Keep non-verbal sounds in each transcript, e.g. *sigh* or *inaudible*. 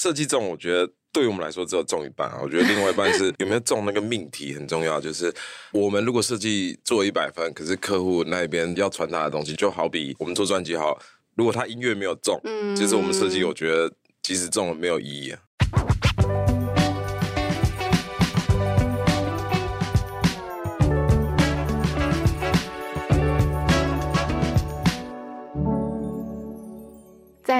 设计中，我觉得对于我们来说只有中一半啊。我觉得另外一半是 *laughs* 有没有中那个命题很重要。就是我们如果设计做一百分，可是客户那边要传达的东西，就好比我们做专辑好，如果他音乐没有中，嗯，其实我们设计我觉得即使中了没有意义啊。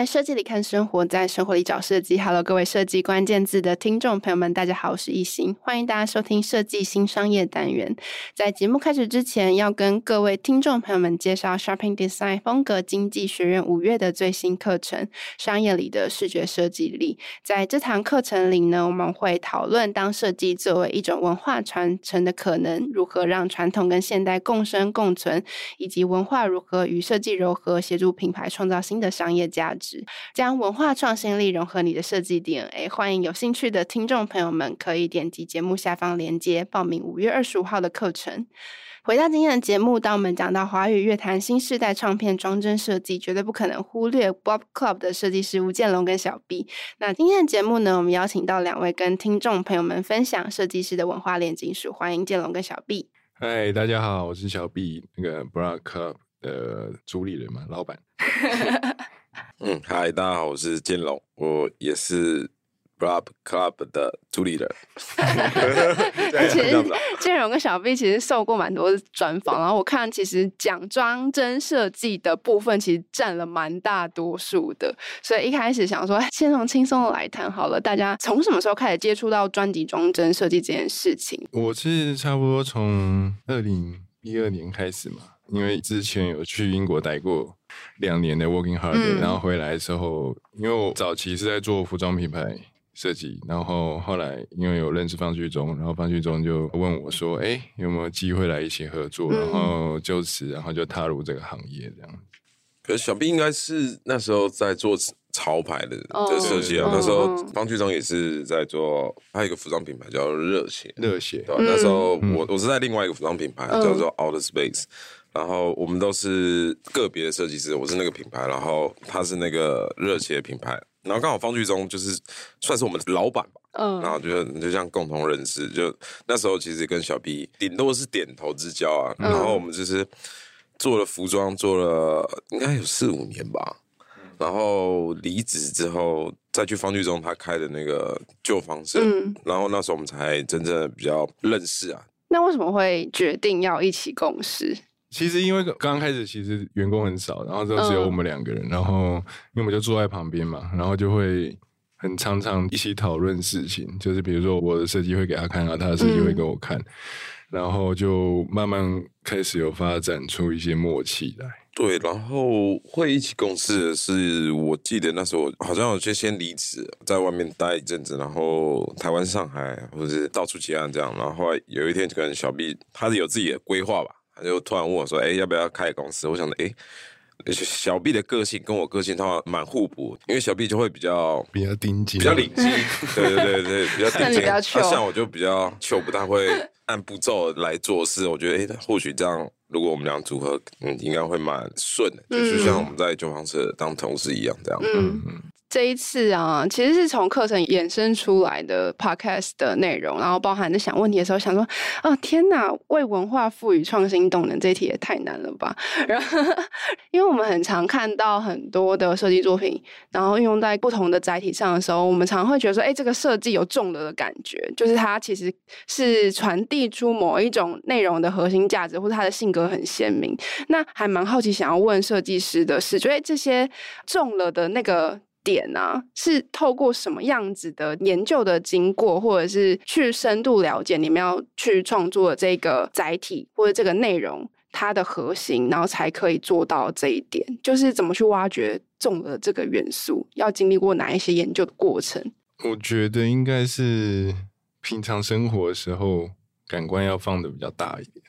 在设计里看生活，在生活里找设计。Hello，各位设计关键字的听众朋友们，大家好，我是一心，欢迎大家收听设计新商业单元。在节目开始之前，要跟各位听众朋友们介绍 Shopping Design 风格经济学院五月的最新课程《商业里的视觉设计力》。在这堂课程里呢，我们会讨论当设计作为一种文化传承的可能，如何让传统跟现代共生共存，以及文化如何与设计柔合，协助品牌创造新的商业价值。将文化创新力融合你的设计 DNA，欢迎有兴趣的听众朋友们可以点击节目下方链接报名五月二十五号的课程。回到今天的节目，当我们讲到华语乐坛新时代唱片装帧设计，绝对不可能忽略 Bob Club 的设计师吴建龙跟小 B。那今天的节目呢，我们邀请到两位跟听众朋友们分享设计师的文化炼金术，欢迎建龙跟小 B。嗨，大家好，我是小 B，那个 Bob Club 的主理人嘛，老板。*laughs* 嗯，嗨，大家好，我是建龙，我也是 Blob Club 的主理人。*laughs* 对，其实建龙跟小 B 其实受过蛮多专访，然后我看其实讲装帧设计的部分其实占了蛮大多数的，所以一开始想说，先从轻松的来谈好了。大家从什么时候开始接触到专辑装帧设计这件事情？我是差不多从二零一二年开始嘛。因为之前有去英国待过两年的 Working 嗯，然后回来之后，因为我早期是在做服装品牌设计，然后后来因为有认识方旭中，然后方旭中就问我说：“哎，有没有机会来一起合作？”然后就此，然后就踏入这个行业这样。可是小 B 应该是那时候在做潮牌的的设计啊，哦，那时候方旭中也是在做，还有一个服装品牌叫热血，热血。对，那时候我我是在另外一个服装品牌，嗯，叫做 Outer Space。然后我们都是个别的设计师，我是那个品牌，然后他是那个热切的品牌，然后刚好方序中就是算是我们的老板吧，嗯，然后就就这样共同认识，就那时候其实跟小 B 顶多是点头之交啊，然后我们就是做了服装，做了应该有四五年吧，然后离职之后再去方序中他开的那个旧房子，嗯，然后那时候我们才真正比较认识啊。那为什么会决定要一起共事？其实因为刚刚开始，其实员工很少，然后就只有我们两个人，然后因为我们就坐在旁边嘛，然后就会很常常一起讨论事情，就是比如说我的设计会给他看，然后他的设计会给我看，然后就慢慢开始有发展出一些默契来。对，然后会一起共事的是，我记得那时候好像我就先离职，在外面待一阵子，然后台湾、上海或者是到处接案这样，然后后来有一天就跟小 B，他是有自己的规划吧。就突然问我说：“哎、欸，要不要开公司？”我想着，哎、欸，小 B 的个性跟我个性他蛮互补，因为小 B 就会比较比较顶级，比较领机，*laughs* 对对对对，比较顶级。他像我就比较求，不太会按步骤来做事。我觉得，哎、欸，或许这样，如果我们俩组合，嗯，应该会蛮顺的，就是像我们在旧房车当同事一样，这样。嗯。嗯这一次啊，其实是从课程衍生出来的 podcast 的内容，然后包含在想问题的时候，想说啊，天哪，为文化赋予创新动能，这一题也太难了吧？然后，因为我们很常看到很多的设计作品，然后运用在不同的载体上的时候，我们常会觉得说，哎，这个设计有重了的感觉，就是它其实是传递出某一种内容的核心价值，或者它的性格很鲜明。那还蛮好奇，想要问设计师的是，觉得这些重了的那个。点啊，是透过什么样子的研究的经过，或者是去深度了解你们要去创作的这个载体或者这个内容它的核心，然后才可以做到这一点。就是怎么去挖掘重的这个元素，要经历过哪一些研究的过程？我觉得应该是平常生活的时候，感官要放的比较大一点。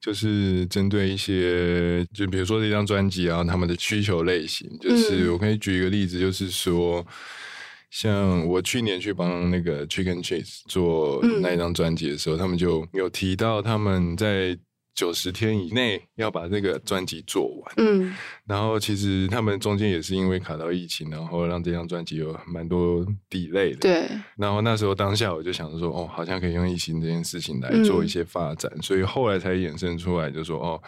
就是针对一些，就比如说这张专辑啊，他们的需求类型，就是我可以举一个例子，就是说，像我去年去帮那个 Chicken Chase 做那一张专辑的时候，他们就有提到他们在九十天以内要把这个专辑做完。嗯，然后其实他们中间也是因为卡到疫情，然后让这张专辑有蛮多 delay 的。对。然后那时候当下我就想着说，哦，好像可以用疫情这件事情来做一些发展，嗯、所以后来才衍生出来，就说哦。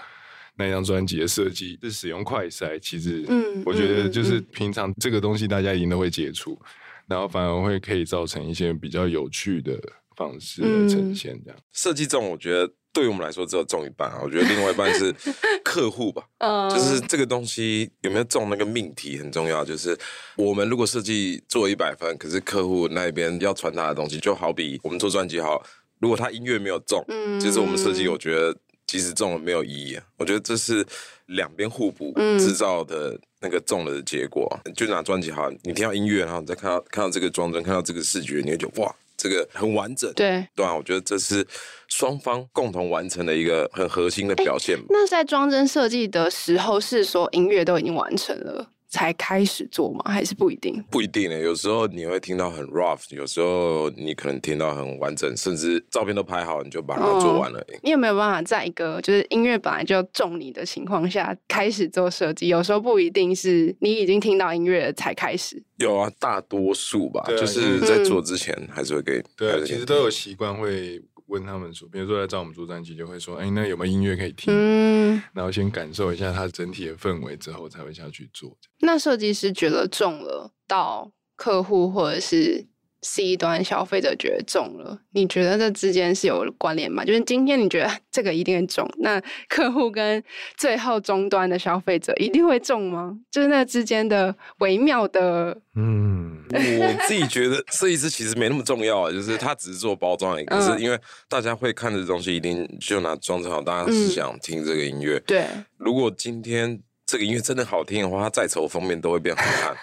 那张专辑的设计是使用快筛，其实，嗯，我觉得就是平常这个东西大家一定都会接触，然后反而会可以造成一些比较有趣的方式来呈现这样。设计这种，我觉得对于我们来说只有中一半啊，我觉得另外一半是 *laughs* 客户吧，就是这个东西有没有中那个命题很重要。就是我们如果设计做一百分，可是客户那边要传达的东西，就好比我们做专辑好，如果他音乐没有中，嗯，其实我们设计我觉得。即使中了没有意义啊，我觉得这是两边互补制造的那个中了的结果。嗯、就拿专辑好，你听到音乐，然后你再看到看到这个装帧，看到这个视觉，你会觉得哇，这个很完整。对对啊，我觉得这是双方共同完成的一个很核心的表现。那在装帧设计的时候，是说音乐都已经完成了？才开始做吗？还是不一定？不一定呢。有时候你会听到很 rough，有时候你可能听到很完整，甚至照片都拍好，你就把它做完了。哦。你有没有办法在一个就是音乐本来就中你的情况下开始做设计？有时候不一定是你已经听到音乐才开始。有啊，大多数吧，对就是在做之前还是会给。对，其实都有习惯会。问他们说，比如说来找我们做专辑，就会说：“哎，那有没有音乐可以听？”嗯，然后先感受一下它整体的氛围，之后才会下去做。那设计师觉得中了，到客户或者是。C 端消费者觉得中了，你觉得这之间是有关联吗？就是今天你觉得这个一定会中，那客户跟最后终端的消费者一定会中吗？就是那之间的微妙的……嗯，我自己觉得设计师其实没那么重要，就是他只是做包装而已。可是因为大家会看的东西，一定就拿装成好，大家是想听这个音乐。对，如果今天。这个音乐真的好听的话，它再丑封面都会变好看。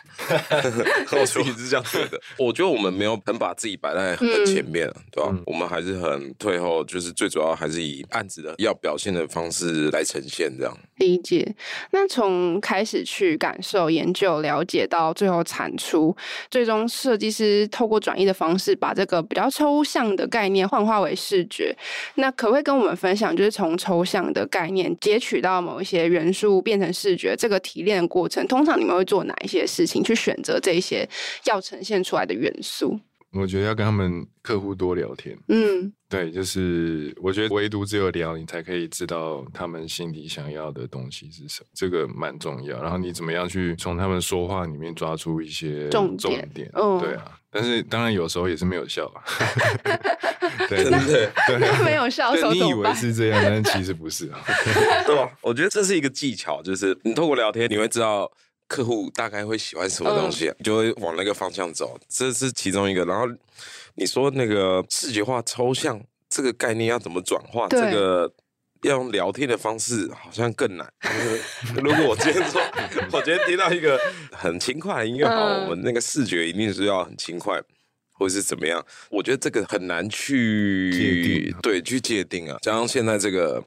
*laughs* 我自己是这样觉得。我觉得我们没有很把自己摆在很前面，嗯、对吧？嗯、我们还是很退后，就是最主要还是以案子的要表现的方式来呈现这样。理解。那从开始去感受、研究、了解到最后产出，最终设计师透过转移的方式，把这个比较抽象的概念幻化为视觉。那可不可以跟我们分享，就是从抽象的概念截取到某一些元素，变成视觉？觉得这个提炼的过程，通常你们会做哪一些事情去选择这一些要呈现出来的元素？我觉得要跟他们客户多聊天。嗯，对，就是我觉得唯独只有聊，你才可以知道他们心里想要的东西是什么，这个蛮重要。然后你怎么样去从他们说话里面抓出一些重点？对啊，但是当然有时候也是没有效啊。对 *laughs* 对对，*laughs* 没有效，你以为是这样，但其实不是啊。*laughs* 对吧？我觉得这是一个技巧，就是你透过聊天，你会知道。客户大概会喜欢什么东西，就会往那个方向走，这是其中一个。然后你说那个视觉化抽象这个概念要怎么转化？这个要用聊天的方式好像更难。*laughs* 如果我今天说，我今天听到一个很轻快的音乐，好，我们那个视觉一定是要很轻快，或是怎么样？我觉得这个很难去，对，去界定啊。加上现在这个。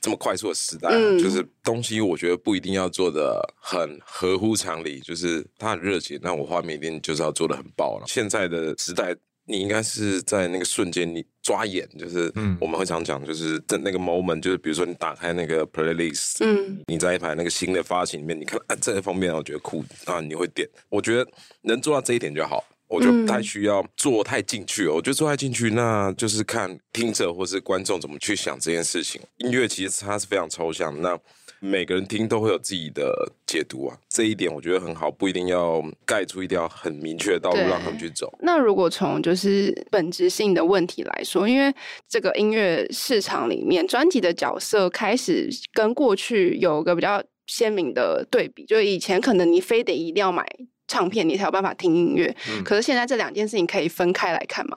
这么快速的时代，嗯、就是东西，我觉得不一定要做的很合乎常理，就是它很热情，那我画面一定就是要做的很爆了。现在的时代，你应该是在那个瞬间，你抓眼，就是我们会常讲，就是在那个 moment，就是比如说你打开那个 playlist，嗯，你在一排那个新的发行里面，你看啊这个封面，我觉得酷啊，你会点。我觉得能做到这一点就好。我就不太需要做太进去，嗯、我觉得做太进去，那就是看听者或是观众怎么去想这件事情。音乐其实它是非常抽象，那每个人听都会有自己的解读啊。这一点我觉得很好，不一定要盖出一条很明确的道路让他们去走。那如果从就是本质性的问题来说，因为这个音乐市场里面，专辑的角色开始跟过去有个比较鲜明的对比，就是以前可能你非得一定要买。唱片你才有办法听音乐，嗯、可是现在这两件事情可以分开来看嘛？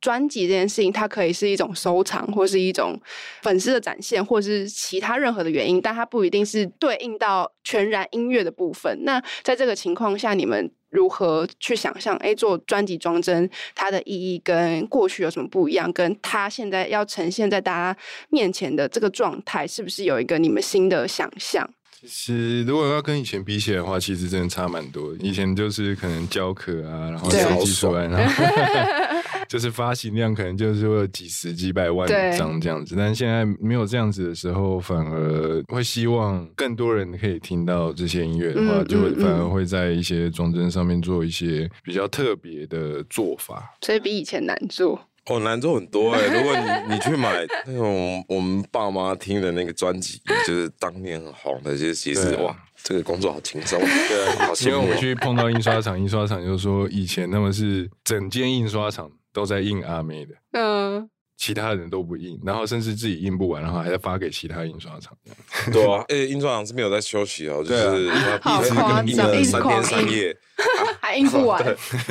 专辑这件事情，它可以是一种收藏，或是一种粉丝的展现，或是其他任何的原因，但它不一定是对应到全然音乐的部分。那在这个情况下，你们如何去想象？哎，做专辑装帧它的意义跟过去有什么不一样？跟它现在要呈现在大家面前的这个状态，是不是有一个你们新的想象？其实，如果要跟以前比起来的话，其实真的差蛮多。以前就是可能教课啊，然后设计出来，然后 *laughs* 就是发行量可能就是会有几十几百万张这样子，对但现在没有这样子的时候，反而会希望更多人可以听到这些音乐的话，嗯、就会反而会在一些装帧上面做一些比较特别的做法，所以比以前难做。哦，难做很多哎、欸！如果你你去买那种我们爸妈听的那个专辑，就是当年很红的，其实其实哇，这个工作好轻松，对啊，好因为我去碰到印刷厂，印刷厂就说以前他们是整间印刷厂都在印阿妹的，嗯，其他人都不印，然后甚至自己印不完，然后还要发给其他印刷厂。*laughs* 对啊，哎，印刷厂是没有在休息哦，就是一直跟，印了三天三夜，*laughs* 还印不完，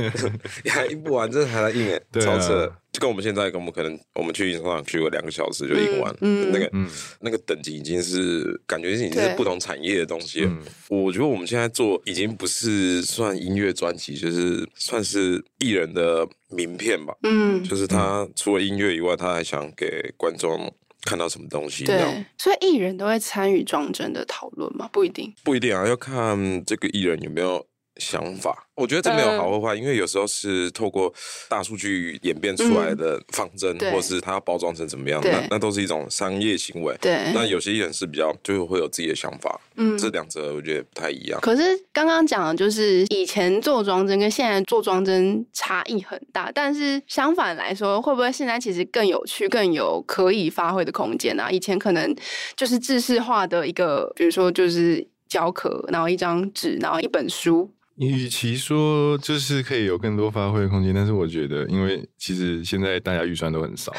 *laughs* 还印不完，这还在印哎，超扯。就跟我们现在，跟我们可能我们去印刷厂去个两个小时就印完，嗯，那个、嗯、那个等级已经是感觉已经是不同产业的东西了。我觉得我们现在做已经不是算音乐专辑，就是算是艺人的名片吧。嗯，就是他除了音乐以外，他还想给观众看到什么东西。对，所以艺人都会参与装帧的讨论吗？不一定，不一定啊，要看这个艺人有没有想法。我觉得这没有好或坏，因为有时候是透过大数据演变出来的方针，或是它要包装成怎么样，那那都是一种商业行为。对，那有些艺人是比较就会有自己的想法。嗯，这两者我觉得不太一样。可是刚刚讲的就是以前做装帧跟现在做装帧差异很大，但是相反来说，会不会现在其实更有趣、更有可以发挥的空间啊？以前可能就是制式化的一个，比如说就是胶壳，然后一张纸，然后一本书。与其说就是可以有更多发挥的空间，但是我觉得，因为其实现在大家预算都很少，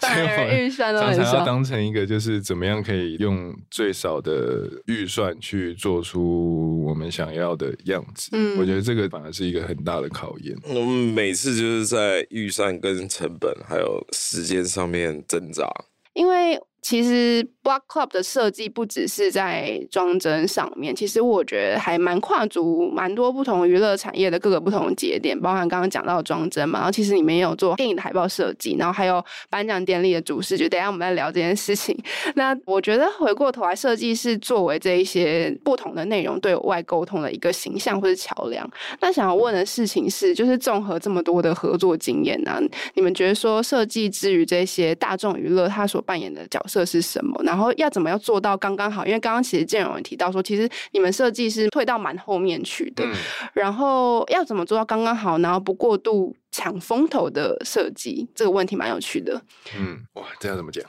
反而预算都很少，常常要当成一个就是怎么样可以用最少的预算去做出我们想要的样子。嗯，我觉得这个反而是一个很大的考验。我们每次就是在预算跟成本还有时间上面挣扎，因为。其实 Block Club 的设计不只是在装帧上面，其实我觉得还蛮跨足蛮多不同娱乐产业的各个不同节点，包含刚刚讲到的装帧嘛，然后其实里面也有做电影的海报设计，然后还有颁奖典礼的主视觉，等下我们再聊这件事情。那我觉得回过头来，设计是作为这一些不同的内容对外沟通的一个形象或是桥梁。那想要问的事情是，就是综合这么多的合作经验呢、你们觉得说设计之于这些大众娱乐，它所扮演的角色？这是什么？然后要怎么样做到刚刚好？因为刚刚其实建荣也提到说，其实你们设计是退到蛮后面去的。嗯、然后要怎么做到刚刚好，然后不过度抢风头的设计？这个问题蛮有趣的。嗯，哇，这要怎么讲？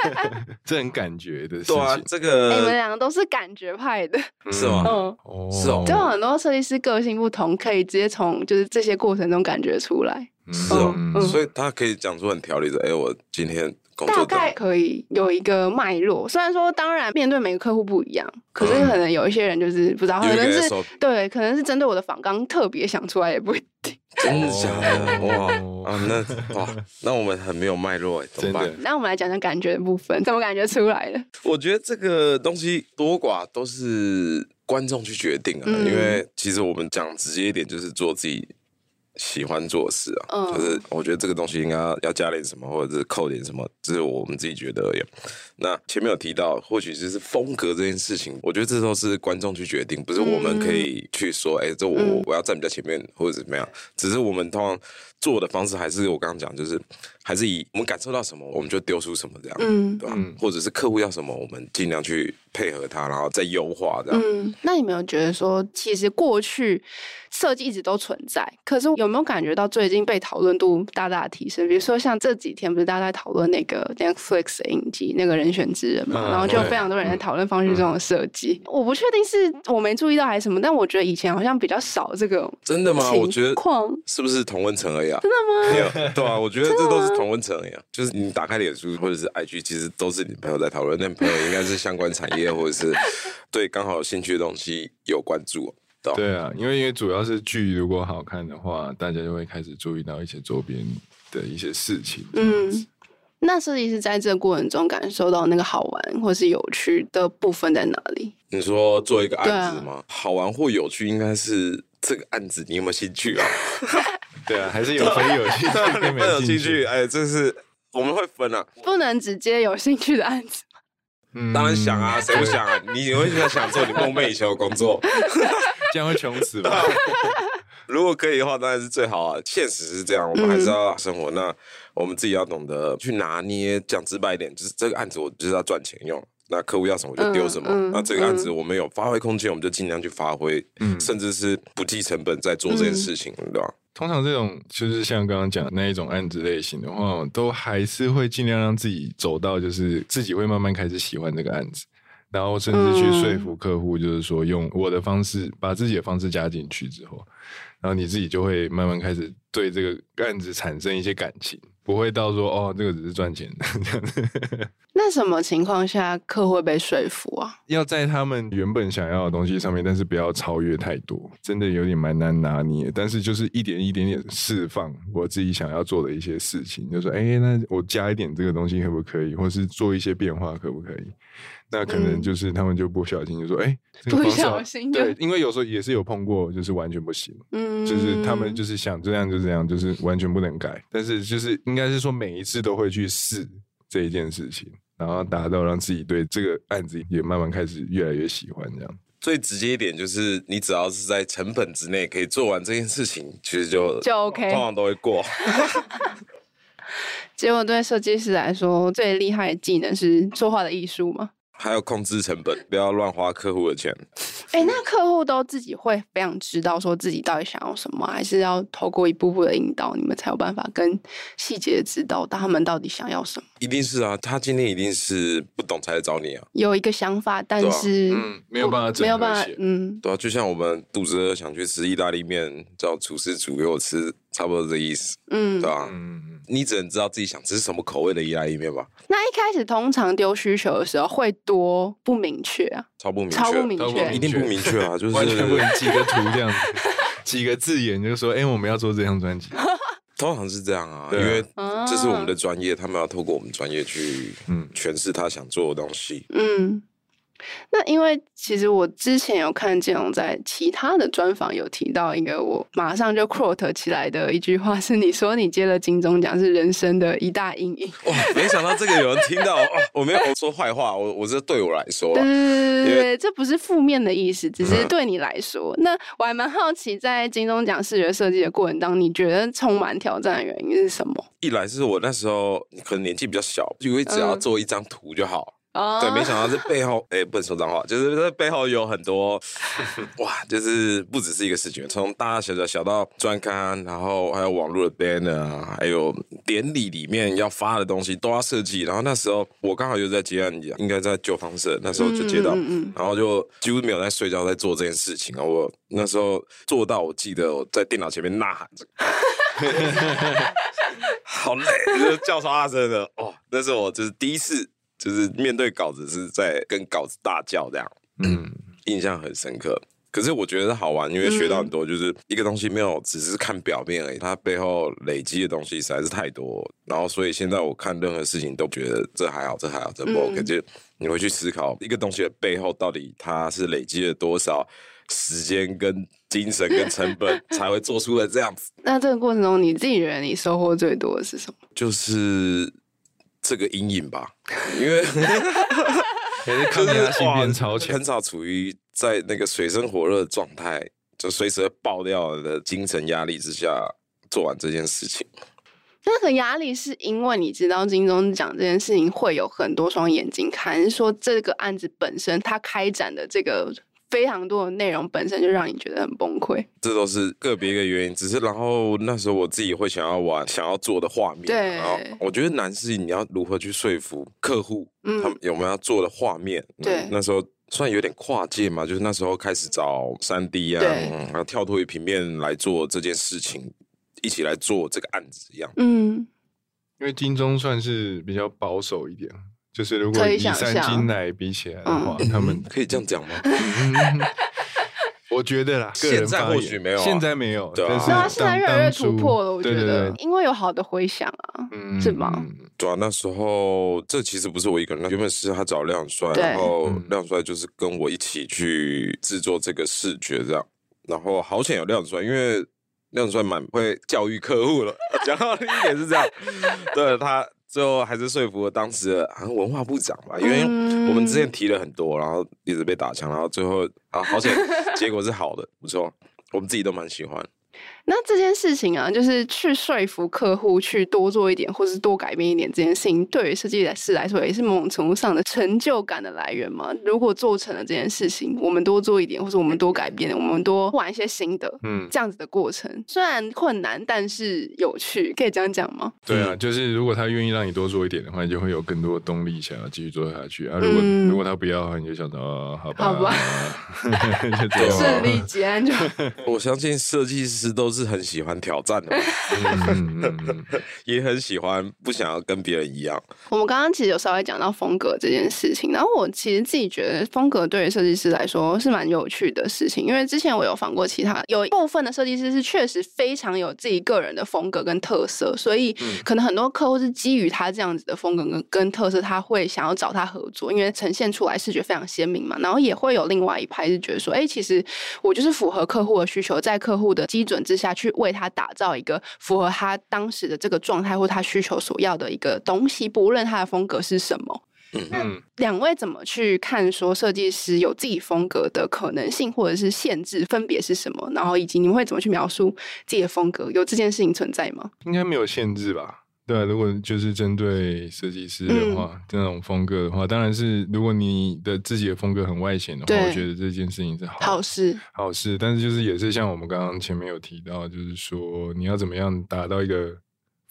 *laughs* 这很感觉的事情。对啊，这个你们两个都是感觉派的，*laughs* 是吗？嗯，哦，是哦。就很多设计师个性不同，可以直接从就是这些过程中感觉出来。是哦，嗯、所以他可以讲出很条理的。哎，我今天。大概可以有一个脉络，虽然说当然面对每个客户不一样，可是可能有一些人就是不知道，可能是对，可能是针对我的访纲特别想出来也不一定。真的假的？哇啊，那哇，那我们很没有脉络哎，怎么办？那我们来讲讲感觉的部分，怎么感觉出来的？我觉得这个东西多寡都是观众去决定啊，因为其实我们讲直接一点，就是做自己。喜欢做事啊，嗯、就是我觉得这个东西应该要加点什么，或者是扣点什么，这是我们自己觉得而已。那前面有提到，或许就是风格这件事情，我觉得这都是观众去决定，不是我们可以去说，哎、嗯欸，这我我要站比较前面，或者怎么样。只是我们通常做的方式，还是我刚刚讲，就是还是以我们感受到什么，我们就丢出什么这样，嗯，对吧？或者是客户要什么，我们尽量去配合他，然后再优化这样。嗯，那你没有觉得说，其实过去设计一直都存在，可是有没有感觉到最近被讨论度大大提升？比如说像这几天不是大家在讨论那个 Netflix 的影集那个人。选之人嘛，然后就非常多人在讨论方式这种设计。我不确定是我没注意到还是什么，但我觉得以前好像比较少这个。真的吗？我觉得是不是同温层而已啊？真的吗？没有，对啊，*laughs* 我觉得这都是同温层而已啊。就是你打开脸书或者是 IG，其实都是你朋友在讨论。那朋友应该是相关产业或者是对刚好有兴趣的东西有关注。对啊，因为因为主要是剧如果好看的话，大家就会开始注意到一些周边的一些事情。嗯。那设计师在这个过程中感受到那个好玩或是有趣的部分在哪里？你说做一个案子吗？啊、好玩或有趣，应该是这个案子你有没有兴趣啊？*laughs* *laughs* 对啊，还是有分有兴趣，没有兴趣。哎，这是我们会分啊，不能直接有兴趣的案子。嗯，当然想啊，谁不想啊？你你会想做你梦寐以求的工作，这样会穷死吧？如果可以的话，当然是最好啊。现实是这样，我们还是要生活。嗯、那我们自己要懂得去拿捏。讲直白一点，就是这个案子我就是要赚钱用。那客户要什么我就丢什么。嗯嗯、那这个案子我们有发挥空间，我们就尽量去发挥，嗯、甚至是不计成本在做这件事情，嗯、对吧？通常这种就是像刚刚讲的那一种案子类型的话，都还是会尽量让自己走到，就是自己会慢慢开始喜欢这个案子。然后甚至去说服客户，就是说用我的方式把自己的方式加进去之后，然后你自己就会慢慢开始对这个案子产生一些感情，不会到说哦，这个只是赚钱的这样子。*laughs* 那什么情况下客户会被说服啊？要在他们原本想要的东西上面，但是不要超越太多，真的有点蛮难拿捏。但是就是一点一点点释放我自己想要做的一些事情，就说哎，那我加一点这个东西可不可以，或是做一些变化可不可以？那可能就是他们就不小心就说，哎、嗯，欸这个、不小心对，因为有时候也是有碰过，就是完全不行，嗯，就是他们就是想这样就这样，就是完全不能改。但是就是应该是说每一次都会去试这一件事情，然后达到让自己对这个案子也慢慢开始越来越喜欢这样。最直接一点就是，你只要是在成本之内可以做完这件事情，其实就就 OK，通常都会过。*laughs* 结果对设计师来说，最厉害的技能是说话的艺术吗？还有控制成本，不要乱花客户的钱。哎、欸，那客户都自己会非常知道说自己到底想要什么，还是要透过一步步的引导，你们才有办法跟细节知道他们到底想要什么？一定是啊，他今天一定是不懂才来找你啊。有一个想法，但是、啊、嗯，没有办法，没有办法，嗯，对啊，就像我们肚子饿想去吃意大利面，叫厨师煮给我吃。差不多这意思，嗯，对吧、啊？嗯，你只能知道自己想吃什么口味的意大利面吧？那一开始通常丢需求的时候会多不明确啊？超不明确，超不明确，一定不明确啊！*laughs* 就是完全不能几个图这样子，*laughs* 几个字眼就是说，哎、欸，我们要做这张专辑，*laughs* 通常是这样啊，因为这是我们的专业，他们要透过我们专业去嗯诠释他想做的东西，嗯。那因为其实我之前有看建龙在其他的专访有提到一个我马上就 quote 起来的一句话，是你说你接了金钟奖是人生的一大阴影。哇，没想到这个有人听到，我没有说坏话，我我这对我来说，对对对为这不是负面的意思，只是对你来说。嗯、那我还蛮好奇，在金钟奖视觉设计的过程当中，你觉得充满挑战的原因是什么？一来是我那时候可能年纪比较小，以为只要做一张图就好。嗯对，没想到这背后，哎，不能说脏话，就是这背后有很多，*laughs* 哇，就是不只是一个事情，从大大小小小到专刊，然后还有网络的 banner 啊，还有典礼里面要发的东西都要设计。然后那时候我刚好又在接案，应该在旧方社，那时候就接到，然后就几乎没有在睡觉，在做这件事情啊。我那时候做到，我记得我在电脑前面呐喊着，*laughs* 好累，就是叫超大声的哦，那是我就是第一次。就是面对稿子是在跟稿子大叫这样，嗯，印象很深刻。可是我觉得好玩，因为学到很多，就是一个东西没有只是看表面而已，它背后累积的东西实在是太多。然后所以现在我看任何事情都觉得这还好，这还好，这不 OK。就你会去思考一个东西的背后到底它是累积了多少时间、跟精神、跟成本 *laughs* 才会做出了这样子。那这个过程中，你自己觉得你收获最多的是什么？就是。这个阴影吧，因为 *laughs* 抗压性变超强，很少处于在那个水深火热的状态，就随时会爆掉的精神压力之下做完这件事情。那个压力是因为你知道金钟奖这件事情会有很多双眼睛看，还是说这个案子本身它开展的这个？非常多的内容本身就让你觉得很崩溃，这都是个别一个原因。只是然后那时候我自己会想要玩，想要做的画面。对，然后我觉得难是你要如何去说服客户，嗯，他们有没有要做的画面。对，那时候算有点跨界嘛，就是那时候开始找三 D 啊，对然后跳脱于平面来做这件事情，一起来做这个案子一样。嗯，因为金钟算是比较保守一点。就是如果以三金来比起来的话，他们 *laughs* 可以这样讲吗？*laughs* 我觉得啦，现在或许没有，现在没有，对啊，现在越来越突破了。我觉得，因为有好的回响啊，嗯是吗？对啊，那时候这其实不是我一个人，原本是他找亮帅，然后亮帅就是跟我一起去制作这个视觉这样，然后好险有亮帅，因为亮帅蛮会教育客户了，*laughs* 讲到的一点是这样，对他。最后还是说服了当时的好像文化部长吧，因为我们之前提了很多，然后一直被打枪，然后最后啊，好险，*laughs* 结果是好的，不错，我们自己都蛮喜欢。那这件事情啊，就是去说服客户去多做一点，或是多改变一点，这件事情对于设计师来说也是某种程度上的成就感的来源嘛。如果做成了这件事情，我们多做一点，或者我们多改变，我们多玩一些新的，嗯，这样子的过程虽然困难，但是有趣，可以这样讲吗？对啊，就是如果他愿意让你多做一点的话，你就会有更多的动力想要继续做下去啊。如果、嗯、如果他不要的话，你就想到、哦、好吧，好吧，*laughs* 就顺利结案就。*laughs* 我相信设计师都是很喜欢挑战的，*laughs* 也很喜欢不想要跟别人一样。我们刚刚其实有稍微讲到风格这件事情，然后我其实自己觉得风格对于设计师来说是蛮有趣的事情，因为之前我有访过其他有一部分的设计师是确实非常有自己个人的风格跟特色，所以可能很多客户是基于他这样子的风格跟跟特色，他会想要找他合作，因为呈现出来视觉非常鲜明嘛。然后也会有另外一派是觉得说，哎，其实我就是符合客户的需求，在客户的基准之下去为他打造一个符合他当时的这个状态或他需求所要的一个东西，不论他的风格是什么。那，两位怎么去看说设计师有自己风格的可能性或者是限制分别是什么？然后以及你们会怎么去描述自己的风格？有这件事情存在吗？应该没有限制吧？对啊，如果就是针对设计师的话，嗯、这种风格的话，当然是如果你的自己的风格很外显的话，我觉得这件事情是好好事好事。但是就是也是像我们刚刚前面有提到，就是说你要怎么样达到一个。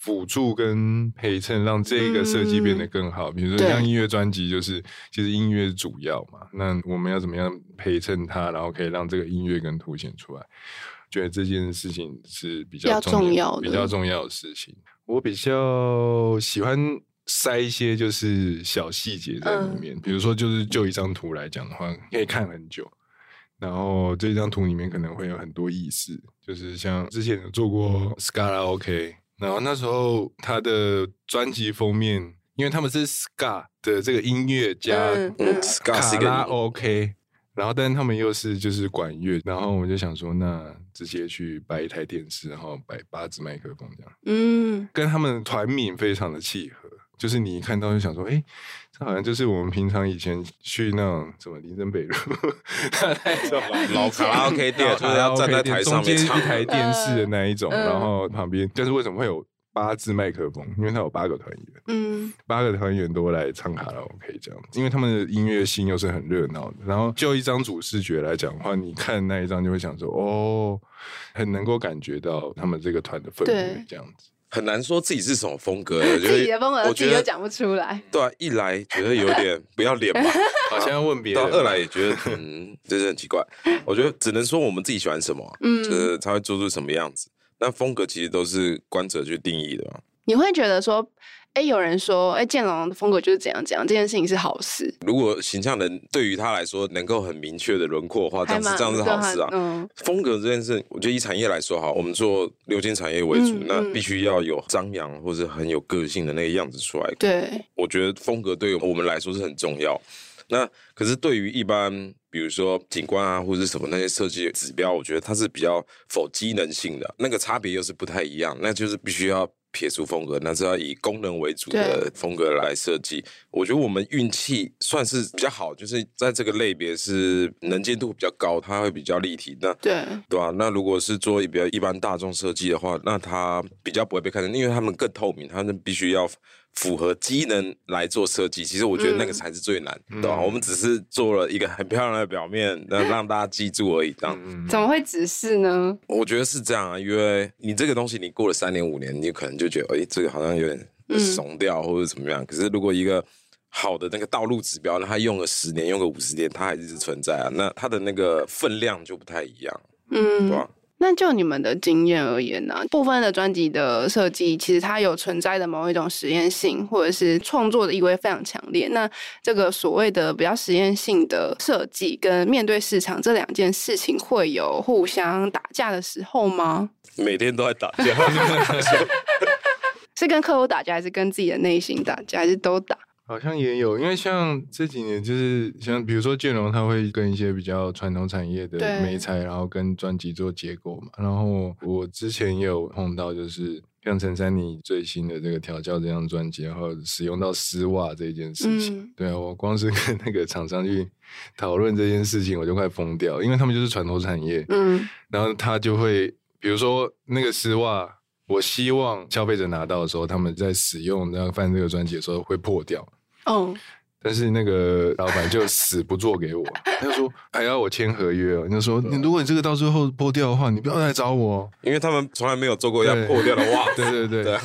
辅助跟陪衬，让这个设计变得更好。嗯、比如说像音乐专辑，就是其实音乐是主要嘛，那我们要怎么样陪衬它，然后可以让这个音乐更凸显出来？觉得这件事情是比较重要的，比较重要的事情。我比较喜欢塞一些就是小细节在里面，嗯、比如说就是就一张图来讲的话，可以看很久。然后这张图里面可能会有很多意思，就是像之前有做过 Scala OK。然后那时候他的专辑封面，因为他们是 ska 的这个音乐加卡拉 OK，然后但是他们又是就是管乐，然后我就想说，那直接去摆一台电视，然后摆八支麦克风这样，嗯，跟他们的团名非常的契合，就是你一看到就想说，哎，这好像就是我们平常以前去那种什么林森北路 *laughs* 老卡拉 OK 店，就是要站在台上面中间一台电视的那一种，然后旁边，但是为什么会有八支麦克风？因为他有八个团员，嗯，八个团员都来唱卡拉 OK 这样子，因为他们的音乐性又是很热闹的。然后就一张主视觉来讲的话，你看那一张就会想说，哦，很能够感觉到他们这个团的氛围这样子。很难说自己是什么风格，*laughs* 自己的风格我觉得都讲不出来。对啊，一来觉得有点不要脸嘛，*laughs* 好像要问别人；到二来也觉得嗯，真是很奇怪。我觉得只能说我们自己喜欢什么，嗯，就是他会做出什么样子。那风格其实都是观者去定义的嘛。你会觉得说？哎，有人说，哎，建龙的风格就是怎样怎样，这件事情是好事。如果形象能对于他来说能够很明确的轮廓的话，这样子这样是好事啊。嗯，风格这件事，我觉得以产业来说哈，我们做流行产业为主，嗯、那必须要有张扬或者很有个性的那个样子出来。对，我觉得风格对于我们来说是很重要。那可是对于一般，比如说景观啊或者什么那些设计指标，我觉得它是比较否机能性的，那个差别又是不太一样，那就是必须要。撇除风格，那是要以功能为主的风格来设计。我觉得我们运气算是比较好，就是在这个类别是能见度比较高，它会比较立体。那对对啊，那如果是做比较一般大众设计的话，那它比较不会被看见，因为他们更透明，他们必须要。符合机能来做设计，其实我觉得那个才是最难，嗯、对吧？我们只是做了一个 *laughs* 很漂亮的表面，让让大家记住而已。这样、嗯、怎么会只是呢？我觉得是这样啊，因为你这个东西，你过了三年五年，你可能就觉得，哎、欸，这个好像有点怂掉或者怎么样。嗯、可是如果一个好的那个道路指标，那它用了十年，用个五十年，它还一直存在啊，那它的那个分量就不太一样，嗯，对吧？那就你们的经验而言呢、啊？部分的专辑的设计，其实它有存在的某一种实验性，或者是创作的意味非常强烈。那这个所谓的比较实验性的设计，跟面对市场这两件事情，会有互相打架的时候吗？每天都在打架，*laughs* 是跟客户打架，还是跟自己的内心打架，还是都打？好像也有，因为像这几年，就是像比如说建龙，他会跟一些比较传统产业的媒材，然后跟专辑做结构嘛。然后我之前也有碰到，就是像陈珊妮最新的这个调教这张专辑，然后使用到丝袜这件事情。嗯、*laughs* 对啊，我光是跟那个厂商去讨论这件事情，我就快疯掉，因为他们就是传统产业。嗯，然后他就会。比如说那个丝袜，我希望消费者拿到的时候，他们在使用那翻这个专辑的时候会破掉。嗯。但是那个老板就死不做给我，*laughs* 他就说还要我签合约哦。你就说，你如果你这个到最后破掉的话，你不要来找我，因为他们从来没有做过要破掉的袜。*laughs* 对对对对。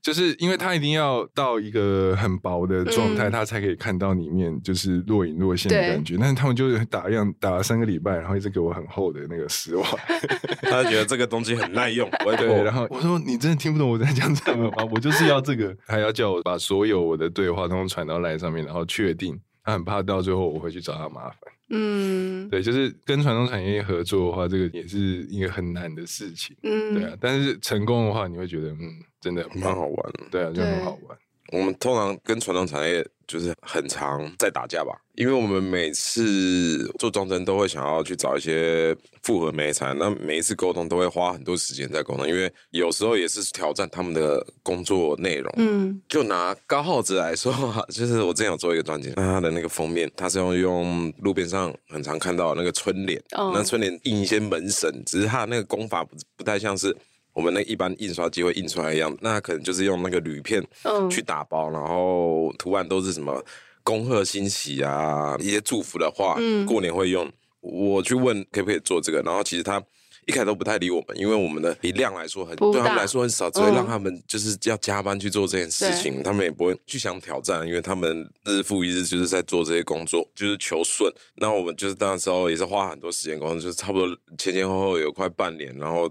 就是因为它一定要到一个很薄的状态，它、嗯、才可以看到里面就是若隐若现的感觉。但是他们就是打样打了三个礼拜，然后一直给我很厚的那个丝袜，*laughs* 他就觉得这个东西很耐用。对，然后我说，你真的听不懂我在讲什么吗？我就是要这个，*laughs* 还要叫我把所有我的对话都传到 LINE 上面，然后确定。他很怕到最后我会去找他麻烦。嗯，对，就是跟传统产业合作的话，这个也是一个很难的事情。嗯，对啊，但是成功的话，你会觉得嗯。真的蛮好玩，对啊，就很好玩。我们通常跟传统产业就是很常在打架吧，因为我们每次做装帧都会想要去找一些复合媒材，那每一次沟通都会花很多时间在沟通，因为有时候也是挑战他们的工作内容。嗯，就拿高浩子来说，就是我之前有做一个专辑，那他的那个封面，他是用用路边上很常看到的那个春联，哦、那春联印一些门神，只是他的那个功法不不太像是。我们那一般印刷机会印出来一样，那可能就是用那个铝片去打包，嗯、然后图案都是什么恭贺新喜啊，一些祝福的话，嗯、过年会用。我去问可不可以做这个，然后其实他一开始都不太理我们，因为我们的以量来说很，对他们来说很少，只会让他们就是要加班去做这件事情，嗯、他们也不会去想挑战，因为他们日复一日就是在做这些工作，就是求顺。那我们就是那时候也是花很多时间工作，就是差不多前前后后有快半年，然后。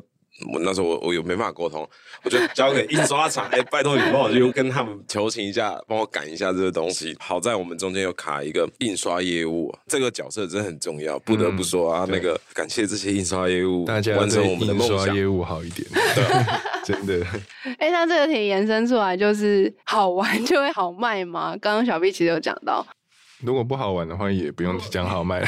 我那时候我我有没办法沟通，我就交给印刷厂，哎、欸，拜托你帮我就跟他们求情一下，帮我赶一下这个东西。好在我们中间有卡一个印刷业务，这个角色真的很重要，不得不说啊，嗯、那个感谢这些印刷业务，大家完成我们的梦想。业务好一点，对，*laughs* 真的。哎、欸，那这个题延伸出来就是好玩 *laughs* 就会好卖吗？刚刚小 B 其实有讲到，如果不好玩的话，也不用讲好卖了。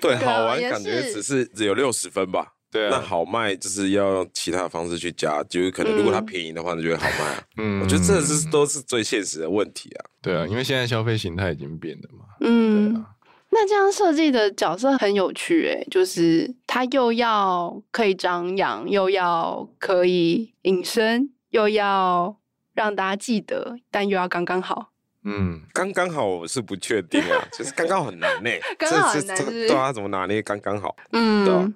对，好玩感觉只是只有六十分吧。对啊，那好卖就是要用其他的方式去加，就是可能如果它便宜的话，那就会好卖啊。嗯，我觉得这是都是最现实的问题啊。对啊，因为现在消费形态已经变了嘛。嗯，对啊。那这样设计的角色很有趣诶，就是他又要可以张扬，又要可以隐身，又要让大家记得，但又要刚刚好。嗯，刚刚好我是不确定啊，就是刚刚很难 *laughs* 呢。刚好很难是不是？对啊，怎么拿捏刚刚好？嗯，对啊。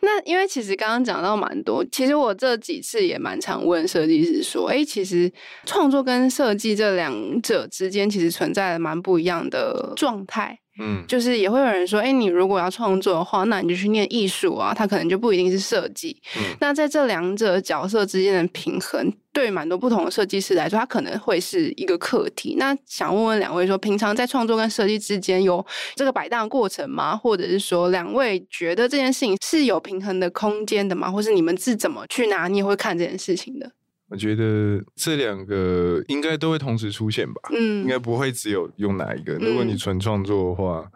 那因为其实刚刚讲到蛮多，其实我这几次也蛮常问设计师说，哎，其实创作跟设计这两者之间其实存在蛮不一样的状态。嗯，就是也会有人说，哎，你如果要创作的话，那你就去念艺术啊，它可能就不一定是设计。嗯，那在这两者角色之间的平衡，对蛮多不同的设计师来说，它可能会是一个课题。那想问问两位说，平常在创作跟设计之间有这个摆荡过程吗？或者是说，两位觉得这件事情是有平衡的空间的吗？或是你们是怎么去拿捏会看这件事情的？我觉得这两个应该都会同时出现吧，嗯，应该不会只有用哪一个。如果你纯创作的话，嗯、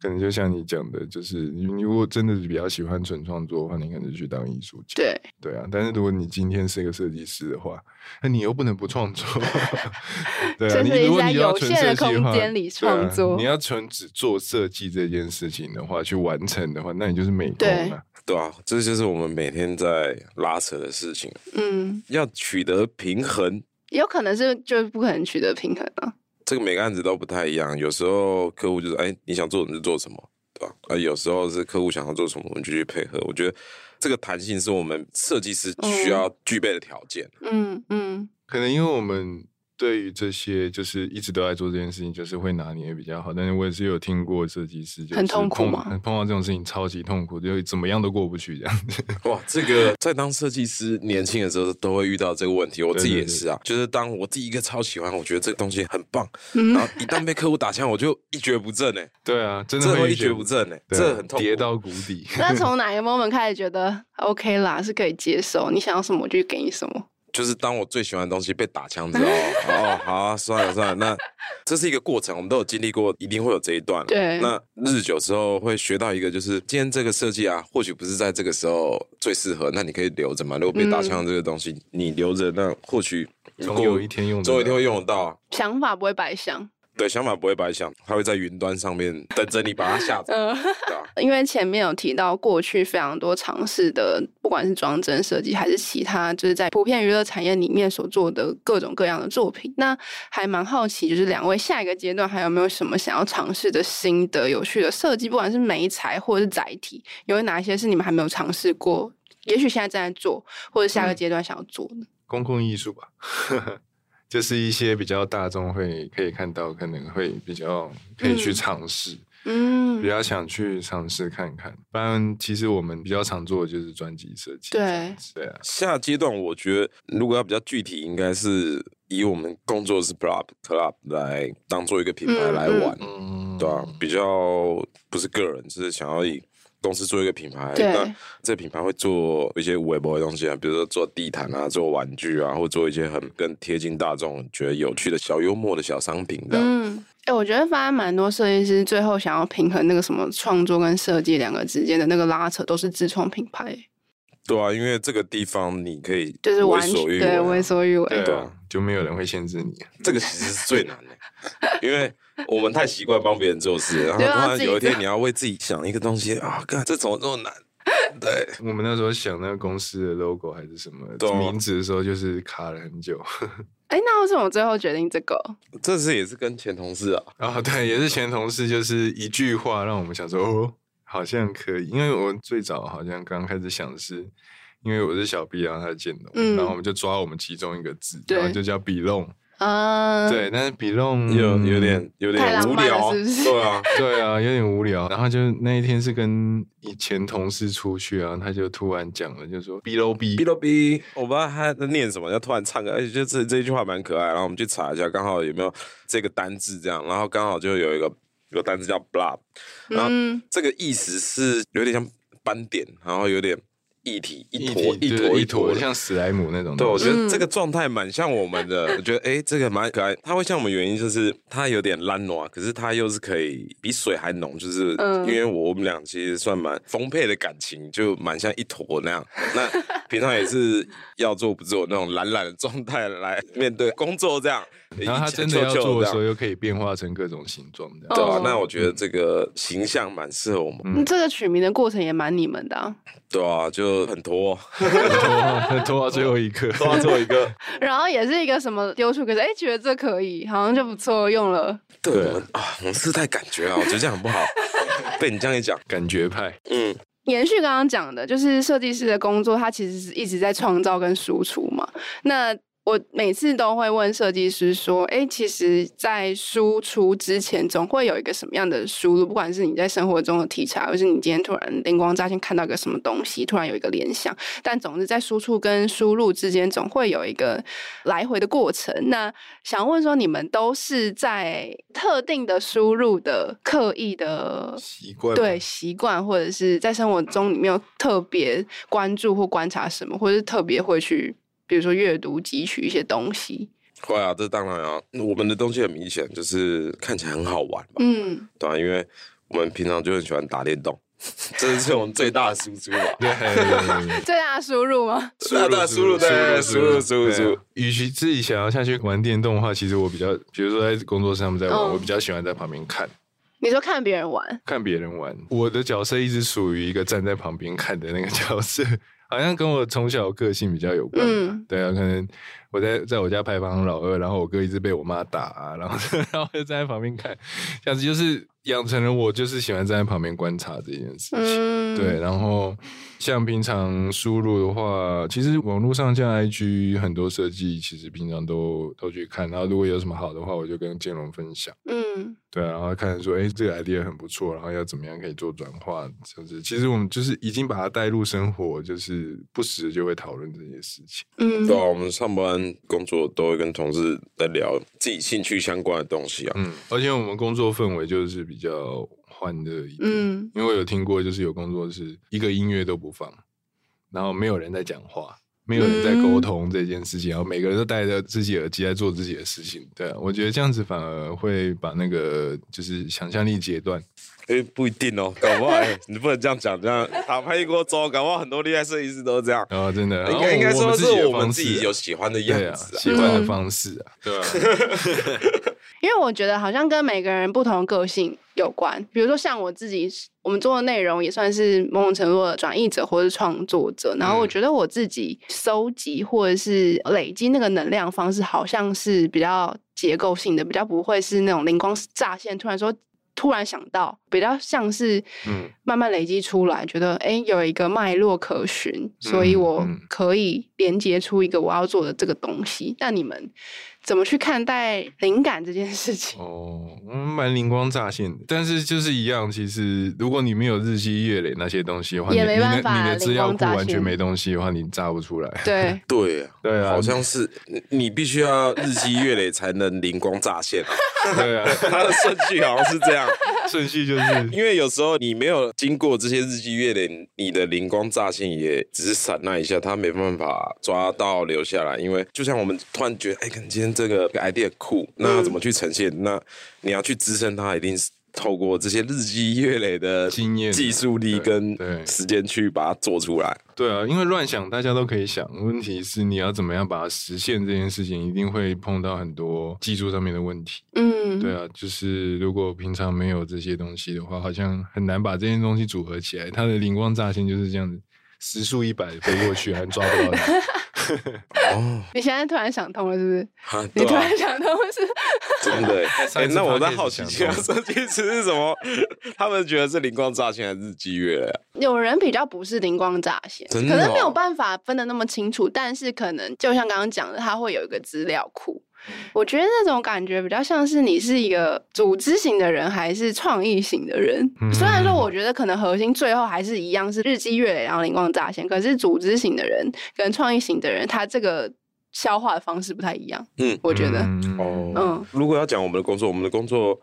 可能就像你讲的，就是你如果真的是比较喜欢纯创作的话，你可能去当艺术家。对，对啊。但是如果你今天是一个设计师的话，那你又不能不创作。*laughs* 对啊，你如果你要纯设计的话，创作，你要纯只做设计这件事情的话，去完成的话，那你就是美工了。对啊，这就是我们每天在拉扯的事情。嗯，要取得平衡，有可能是就是不可能取得平衡啊。这个每个案子都不太一样，有时候客户就是哎，你想做什么就做什么，对吧？啊，有时候是客户想要做什么，我们就去配合。我觉得这个弹性是我们设计师需要具备的条件。嗯嗯，嗯可能因为我们。对于这些，就是一直都在做这件事情，就是会拿捏比较好。但是我也是有听过设计师，就是很痛苦嘛，碰到这种事情超级痛苦，就怎么样都过不去这样子。*laughs* 哇，这个在当设计师年轻的时候都会遇到这个问题，我自己也是啊。就是当我第一个超喜欢，我觉得这个东西很棒，然后一旦被客户打枪，我就一蹶不振哎。对啊，真的会一蹶不振哎，这很痛苦，跌到谷底。那从 *laughs* 哪个 moment 开始觉得 OK 啦，是可以接受？你想要什么，我就给你什么。就是当我最喜欢的东西被打枪之后，哦，*laughs* 好啊，算了算了，那这是一个过程，我们都有经历过，一定会有这一段。对，那日久之后会学到一个，就是今天这个设计啊，或许不是在这个时候最适合，那你可以留着嘛。如果被打枪这个东西，嗯、你留着，那或许总有一天用，总有一天会用得到。想法不会白想。对，想法不会白想，他会在云端上面等着你把它下载。*laughs* 因为前面有提到过去非常多尝试的，不管是装帧设计还是其他，就是在普遍娱乐产业里面所做的各种各样的作品。那还蛮好奇，就是两位下一个阶段还有没有什么想要尝试的新的有趣的设计，不管是媒材或者是载体，有哪一些是你们还没有尝试过？也许现在正在做，或者下个阶段想要做呢？公共艺术吧。就是一些比较大众会可以看到，可能会比较可以去尝试，嗯，比较想去尝试看看。不然，其实我们比较常做的就是专辑设计。对，对啊。下阶段我觉得，如果要比较具体，应该是以我们工作室 Club Club 来当做一个品牌来玩，嗯，对啊，比较不是个人，就是想要以。公司做一个品牌，对那这个品牌会做一些微博的东西啊，比如说做地毯啊，做玩具啊，或做一些很更贴近大众、觉得有趣的小幽默的小商品的。嗯，哎、欸，我觉得发现蛮多设计师最后想要平衡那个什么创作跟设计两个之间的那个拉扯，都是自创品牌。对啊，因为这个地方你可以就是为所欲为，对，为所欲为，对啊，就没有人会限制你。这个其实是最难的，因为。我们太习惯帮别人做事，然后突然有一天你要为自己想一个东西啊，干这怎么这么难？对，我们那时候想那个公司的 logo 还是什么名字的时候，就是卡了很久。*laughs* 哎、欸，那为什么最后决定这个？这次也是跟前同事啊，啊、哦，对，也是前同事，就是一句话让我们想说，哦，好像可以。因为我最早好像刚开始想的是，因为我是小 B，然后他是建龙，嗯、然后我们就抓我们其中一个字，然后就叫 Belong。啊，uh, 对，但是比弄有有点有点无聊，是不是？对啊，*laughs* 对啊，有点无聊。然后就那一天是跟以前同事出去啊，他就突然讲了，就说 B L O B B L O B，我不知道他在念什么，就突然唱歌，而且就这这一句话蛮可爱。然后我们去查一下，刚好有没有这个单字这样，然后刚好就有一个有个单字叫 blob，然后这个意思是有点像斑点，然后有点。一体一坨一坨一坨，像史莱姆那种。对，我觉得这个状态蛮像我们的。我觉得哎、欸，这个蛮可爱。它会像我们原因就是它有点懒惰，可是它又是可以比水还浓，就是因为我们俩其实算蛮丰沛的感情，就蛮像一坨那样。那平常也是要做不做那种懒懒的状态来面对工作这样。*laughs* 然后他真的要做的时候，又可以变化成各种形状，对吧？那我觉得这个形象蛮适合我们。嗯，这个取名的过程也蛮你们的啊。对啊，就很拖，很拖，很 *laughs* 拖到最后一刻，*laughs* 拖到最后一个。然后也是一个什么丢出，可是哎，觉得这可以，好像就不错，用了。对啊，我们是太感觉啊，我觉得这样很不好。被你这样一讲，感觉派。嗯，延续刚刚讲的，就是设计师的工作，他其实是一直在创造跟输出嘛。那我每次都会问设计师说：“哎，其实，在输出之前，总会有一个什么样的输入？不管是你在生活中的题材，或是你今天突然灵光乍现看到个什么东西，突然有一个联想。但总是，在输出跟输入之间，总会有一个来回的过程。那想问说，你们都是在特定的输入的刻意的习惯，对习惯，或者是在生活中，你没有特别关注或观察什么，或者是特别会去。”比如说阅读汲取一些东西，会啊，这当然啊。我们的东西很明显就是看起来很好玩吧，嗯，对啊，因为我们平常就很喜欢打电动，*laughs* 这是我们最大的输出吧，*laughs* 对，最大的输入吗？最大的输入，对，输入，输入，输入。与其自己想要下去玩电动的话，其实我比较，比如说在工作上面在玩，我比较喜欢在旁边看。你说看别人玩，看别人玩，我的角色一直属于一个站在旁边看的那个角色。好像跟我从小个性比较有关，嗯，对啊，可能我在在我家排行老二，然后我哥一直被我妈打啊，然后 *laughs* 然后就站在旁边看，这样子就是养成了我就是喜欢站在旁边观察这件事情，嗯、对，然后。像平常输入的话，其实网络上像 IG 很多设计，其实平常都都去看。然后如果有什么好的话，我就跟建龙分享。嗯，对啊，然后看说，哎，这个 idea 很不错，然后要怎么样可以做转化，就是其实我们就是已经把它带入生活，就是不时就会讨论这些事情。嗯，对啊，我们上班工作都会跟同事在聊自己兴趣相关的东西啊。嗯，而且我们工作氛围就是比较。欢乐一点，嗯，因为我有听过，就是有工作是一个音乐都不放，然后没有人在讲话，没有人在沟通这件事情，然后每个人都戴着自己耳机在做自己的事情。对啊，我觉得这样子反而会把那个就是想象力截断。诶，不一定哦，搞不好你不能这样讲，这样打拍一锅粥，搞不好很多厉害设计师都是这样。哦，真的，应该应该说是我们自己有喜欢的样子，喜欢的方式啊，对吧？*laughs* 因为我觉得好像跟每个人不同的个性有关。比如说像我自己，我们做的内容也算是某种程度的转译者或是创作者。然后我觉得我自己收集或者是累积那个能量方式，好像是比较结构性的，比较不会是那种灵光乍现，突然说。突然想到，比较像是慢慢累积出来，嗯、觉得哎、欸、有一个脉络可循，嗯、所以我可以连接出一个我要做的这个东西。那你们怎么去看待灵感这件事情？哦，蛮灵光乍现的，但是就是一样。其实如果你没有日积月累那些东西的话，也没办法。你的资料库完全没东西的话，你炸不出来。对 *laughs* 对对啊，好像是你必须要日积月累才能灵光乍现。*laughs* 对啊，*laughs* 它的顺序好像是这样，顺序就是因为有时候你没有经过这些日积月累，你的灵光乍现也只是闪那一下，它没办法抓到留下来。因为就像我们突然觉得，哎，可能今天这个 idea 酷，那怎么去呈现？嗯、那你要去支撑它，一定是。透过这些日积月累的经验、技术力跟时间去把它做出来。对啊，因为乱想大家都可以想，问题是你要怎么样把它实现这件事情，一定会碰到很多技术上面的问题。嗯，对啊，就是如果平常没有这些东西的话，好像很难把这些东西组合起来。它的灵光乍现就是这样子，时速一百飞过去还抓不到它。*laughs* 哦，你现在突然想通了，是不是？啊啊、你突然想通了是？*laughs* 真的？那我在好奇，设计师是什么？*laughs* 他们觉得是灵光乍现还是日积月累？有人比较不是灵光乍现，哦、可能没有办法分得那么清楚，但是可能就像刚刚讲的，他会有一个资料库。我觉得那种感觉比较像是你是一个组织型的人，还是创意型的人。嗯、虽然说，我觉得可能核心最后还是一样，是日积月累，然后灵光乍现。可是组织型的人跟创意型的人，他这个消化的方式不太一样。嗯，我觉得。哦，嗯，如果要讲我们的工作，我们的工作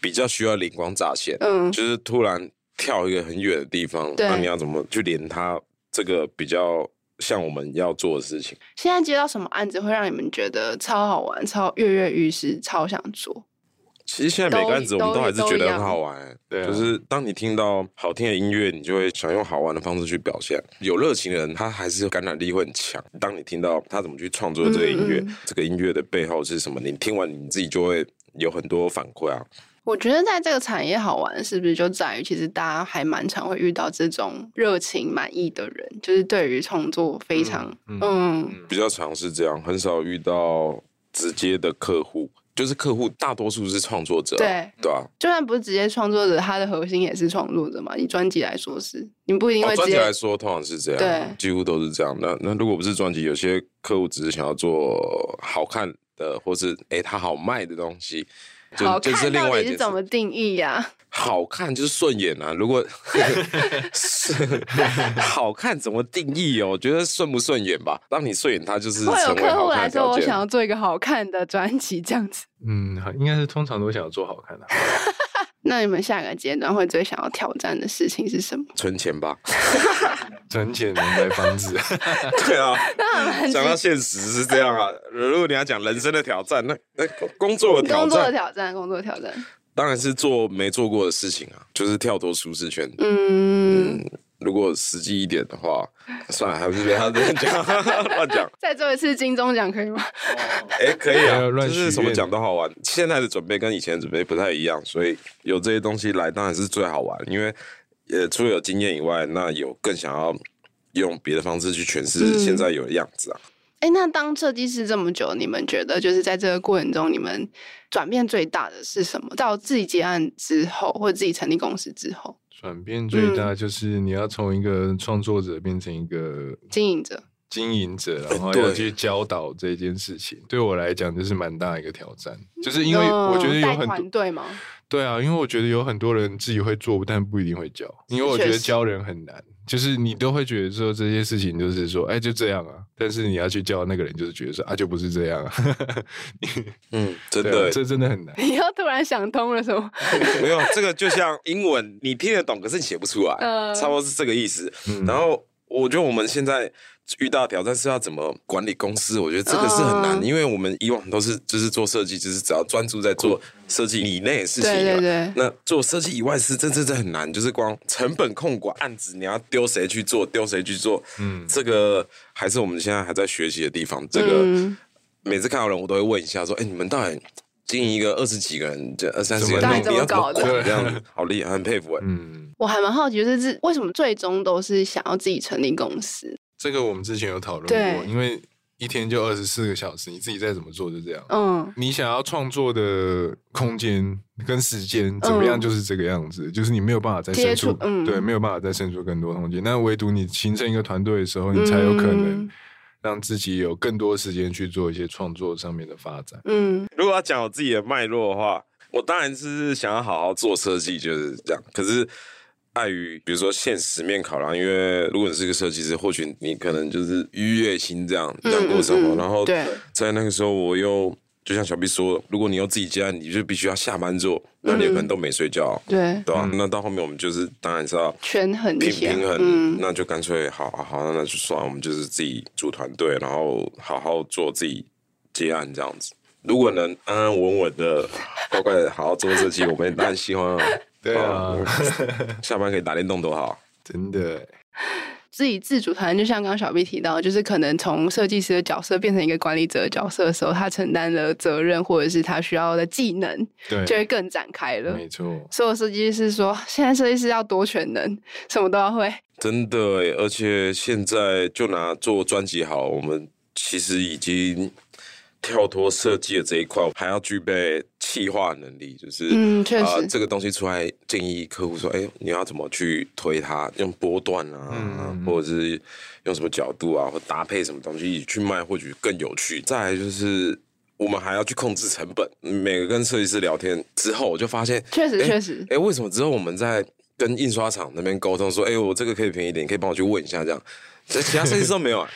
比较需要灵光乍现。嗯，就是突然跳一个很远的地方，那对你要怎么去连它？这个比较。像我们要做的事情，现在接到什么案子会让你们觉得超好玩、超跃跃欲试、超想做？其实现在每个案子我们都还是觉得很好玩，对，就是当你听到好听的音乐，你就会想用好玩的方式去表现。有热情的人，他还是感染力会很强。当你听到他怎么去创作这个音乐，嗯嗯，这个音乐的背后是什么，你听完你自己就会有很多反馈啊。我觉得在这个产业好玩，是不是就在于其实大家还蛮常会遇到这种热情满意的人，就是对于创作非常嗯，嗯，嗯比较常是这样，很少遇到直接的客户，就是客户大多数是创作者，对对啊，就算不是直接创作者，他的核心也是创作者嘛。以专辑来说是，你不一定会。专辑来说通常是这样，对，几乎都是这样。那那如果不是专辑，有些客户只是想要做好看的，或是哎他好卖的东西。就好看到底是怎么定义呀、啊？好看就是顺眼啊！如果 *laughs* 是好看怎么定义哦？我觉得顺不顺眼吧。当你顺眼，它就是成为好看的。会有客户来说，我想要做一个好看的专辑，这样子。嗯，应该是通常都想要做好看的。那你们下个阶段会最想要挑战的事情是什么？存钱吧，*laughs* 存钱能买房子。*laughs* 对啊，讲到现实是这样啊。如果你要讲人生的挑战，那那工作的挑战，工作的挑战，工作挑战，当然是做没做过的事情啊，就是跳脱舒适圈。嗯。嗯如果实际一点的话，*laughs* 算了，还是别他这样讲，*laughs* 乱讲。再做一次金钟奖可以吗？哎、欸，可以啊，就是什么奖都好玩。现在的准备跟以前的准备不太一样，所以有这些东西来当然是最好玩。因为呃，除了有经验以外，那有更想要用别的方式去诠释现在有的样子啊。欸，那当设计师这么久，你们觉得就是在这个过程中，你们转变最大的是什么？到自己接案之后，或者自己成立公司之后？转变最大就是你要从一个创作者变成一个经营者，经营者，然后要去教导这件事情，对我来讲就是蛮大一个挑战，就是因为我觉得有很多团队吗？对啊，因为我觉得有很多人自己会做，但不一定会教，因为我觉得教人很难。就是你都会觉得说这些事情就是说，哎，就这样啊。但是你要去教那个人，就是觉得说啊，就不是这样啊。*laughs* 嗯，*laughs* 真的，这真的很难。你又突然想通了什么？*laughs* 没有，这个就像英文，你听得懂，可是你写不出来，呃、差不多是这个意思。嗯、然后我觉得我们现在。遇到挑战是要怎么管理公司？我觉得这个是很难，因为我们以往都是就是做设计，就是只要专注在做设计以内的事情。对对对。那做设计以外是真真的很难，就是光成本控管案子，你要丢谁去做，丢谁去做。嗯，这个还是我们现在还在学习的地方。这个每次看到人，我都会问一下说：“哎，你们到底经营一个二十几个人，这二三十个人，你要怎么管这样子？好厉害，很佩服哎。嗯，我还蛮好奇，就是为什么最终都是想要自己成立公司？这个我们之前有讨论过，因为一天就二十四个小时，你自己再怎么做就这样。嗯，你想要创作的空间跟时间怎么样，就是这个样子，嗯、就是你没有办法再生出，嗯、对，没有办法再生出更多空间。那唯独你形成一个团队的时候，你才有可能让自己有更多时间去做一些创作上面的发展。嗯，如果要讲我自己的脉络的话，我当然是想要好好做设计，就是这样。可是。碍于比如说现实面考量，因为如果你是个设计师，或许你可能就是愉悦心这样这样过生活。嗯嗯嗯然后在那个时候，我又就像小 B 说，如果你要自己接案，你就必须要下班做，那你有可能都没睡觉，对对吧？那到后面我们就是当然是要权衡平平衡，嗯、那就干脆好好好，那就算我们就是自己组团队，然后好好做自己接案这样子。如果能安安稳稳的乖乖的好好做设计，我们当然希望。对啊，*laughs* 下班可以打电动多好，真的。自己自主团，就像刚刚小 B 提到，就是可能从设计师的角色变成一个管理者的角色的时候，他承担的责任或者是他需要的技能，对，就会更展开了。没错，所有设计师说，现在设计师要多全能，什么都要会。真的，而且现在就拿做专辑好，我们其实已经。跳脱设计的这一块，还要具备企划能力，就是嗯，确实、呃，这个东西出来建议客户说，哎，你要怎么去推它？用波段啊，嗯、或者是用什么角度啊，或搭配什么东西去卖，或许更有趣。再来就是，我们还要去控制成本。每个跟设计师聊天之后，我就发现，确实，确实，哎，为什么之后我们在跟印刷厂那边沟通说，哎，我这个可以便宜一点，你可以帮我去问一下，这样，这其他设计师都没有啊。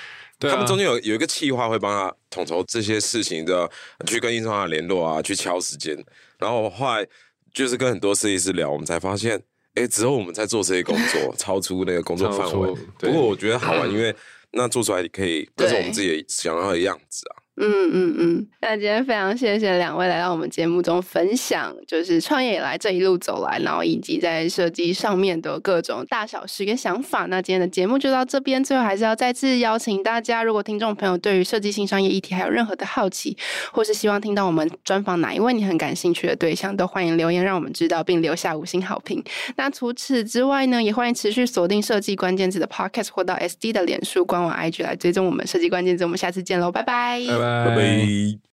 他们中间有有一个企划会帮他统筹这些事情的，去跟印刷厂联络啊，去敲时间。然后后来就是跟很多设计师聊，我们才发现，哎，之后我们在做这些工作，*laughs* 超出那个工作范围。不过我觉得好玩，因为那做出来可以，这是我们自己想要的样子啊。嗯嗯嗯，那今天非常谢谢两位来到我们节目中分享，就是创业以来这一路走来，然后以及在设计上面的各种大小事跟想法。那今天的节目就到这边，最后还是要再次邀请大家，如果听众朋友对于设计新商业议题还有任何的好奇，或是希望听到我们专访哪一位你很感兴趣的对象，都欢迎留言让我们知道，并留下五星好评。那除此之外呢，也欢迎持续锁定设计关键字的 Podcast 或到 SD 的脸书官网 IG 来追踪我们设计关键字。我们下次见喽，拜拜拜拜。拜拜。